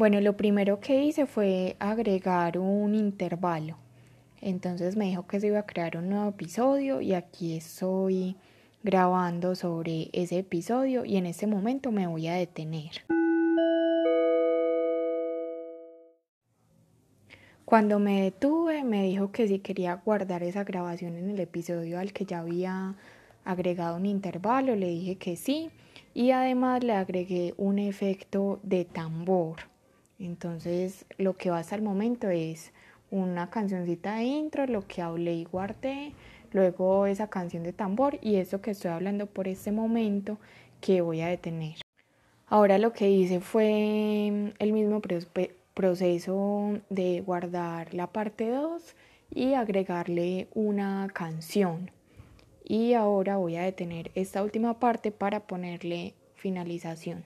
Bueno, lo primero que hice fue agregar un intervalo. Entonces me dijo que se iba a crear un nuevo episodio y aquí estoy grabando sobre ese episodio y en este momento me voy a detener. Cuando me detuve me dijo que si quería guardar esa grabación en el episodio al que ya había agregado un intervalo, le dije que sí y además le agregué un efecto de tambor. Entonces lo que va hasta el momento es una cancioncita de intro, lo que hablé y guardé, luego esa canción de tambor y eso que estoy hablando por este momento que voy a detener. Ahora lo que hice fue el mismo proceso de guardar la parte 2 y agregarle una canción. Y ahora voy a detener esta última parte para ponerle finalización.